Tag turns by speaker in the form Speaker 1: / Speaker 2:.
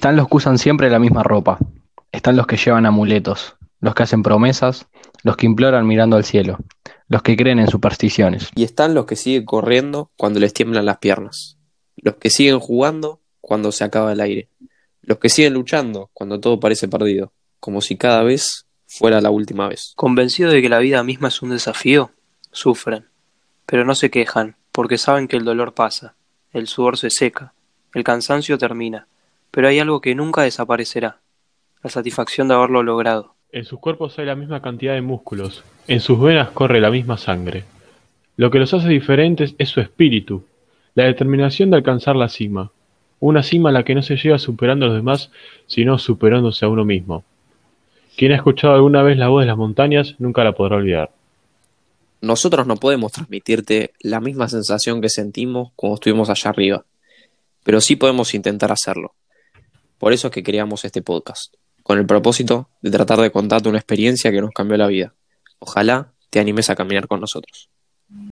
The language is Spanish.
Speaker 1: Están los que usan siempre la misma ropa. Están los que llevan amuletos, los que hacen promesas, los que imploran mirando al cielo, los que creen en supersticiones.
Speaker 2: Y están los que siguen corriendo cuando les tiemblan las piernas, los que siguen jugando cuando se acaba el aire, los que siguen luchando cuando todo parece perdido, como si cada vez fuera la última vez.
Speaker 3: Convencidos de que la vida misma es un desafío, sufren, pero no se quejan, porque saben que el dolor pasa, el sudor se seca, el cansancio termina, pero hay algo que nunca desaparecerá, la satisfacción de haberlo logrado.
Speaker 4: En sus cuerpos hay la misma cantidad de músculos, en sus venas corre la misma sangre. Lo que los hace diferentes es su espíritu, la determinación de alcanzar la cima, una cima a la que no se llega superando a los demás, sino superándose a uno mismo. Quien ha escuchado alguna vez la voz de las montañas nunca la podrá olvidar.
Speaker 2: Nosotros no podemos transmitirte la misma sensación que sentimos cuando estuvimos allá arriba, pero sí podemos intentar hacerlo. Por eso es que creamos este podcast, con el propósito de tratar de contarte una experiencia que nos cambió la vida. Ojalá te animes a caminar con nosotros.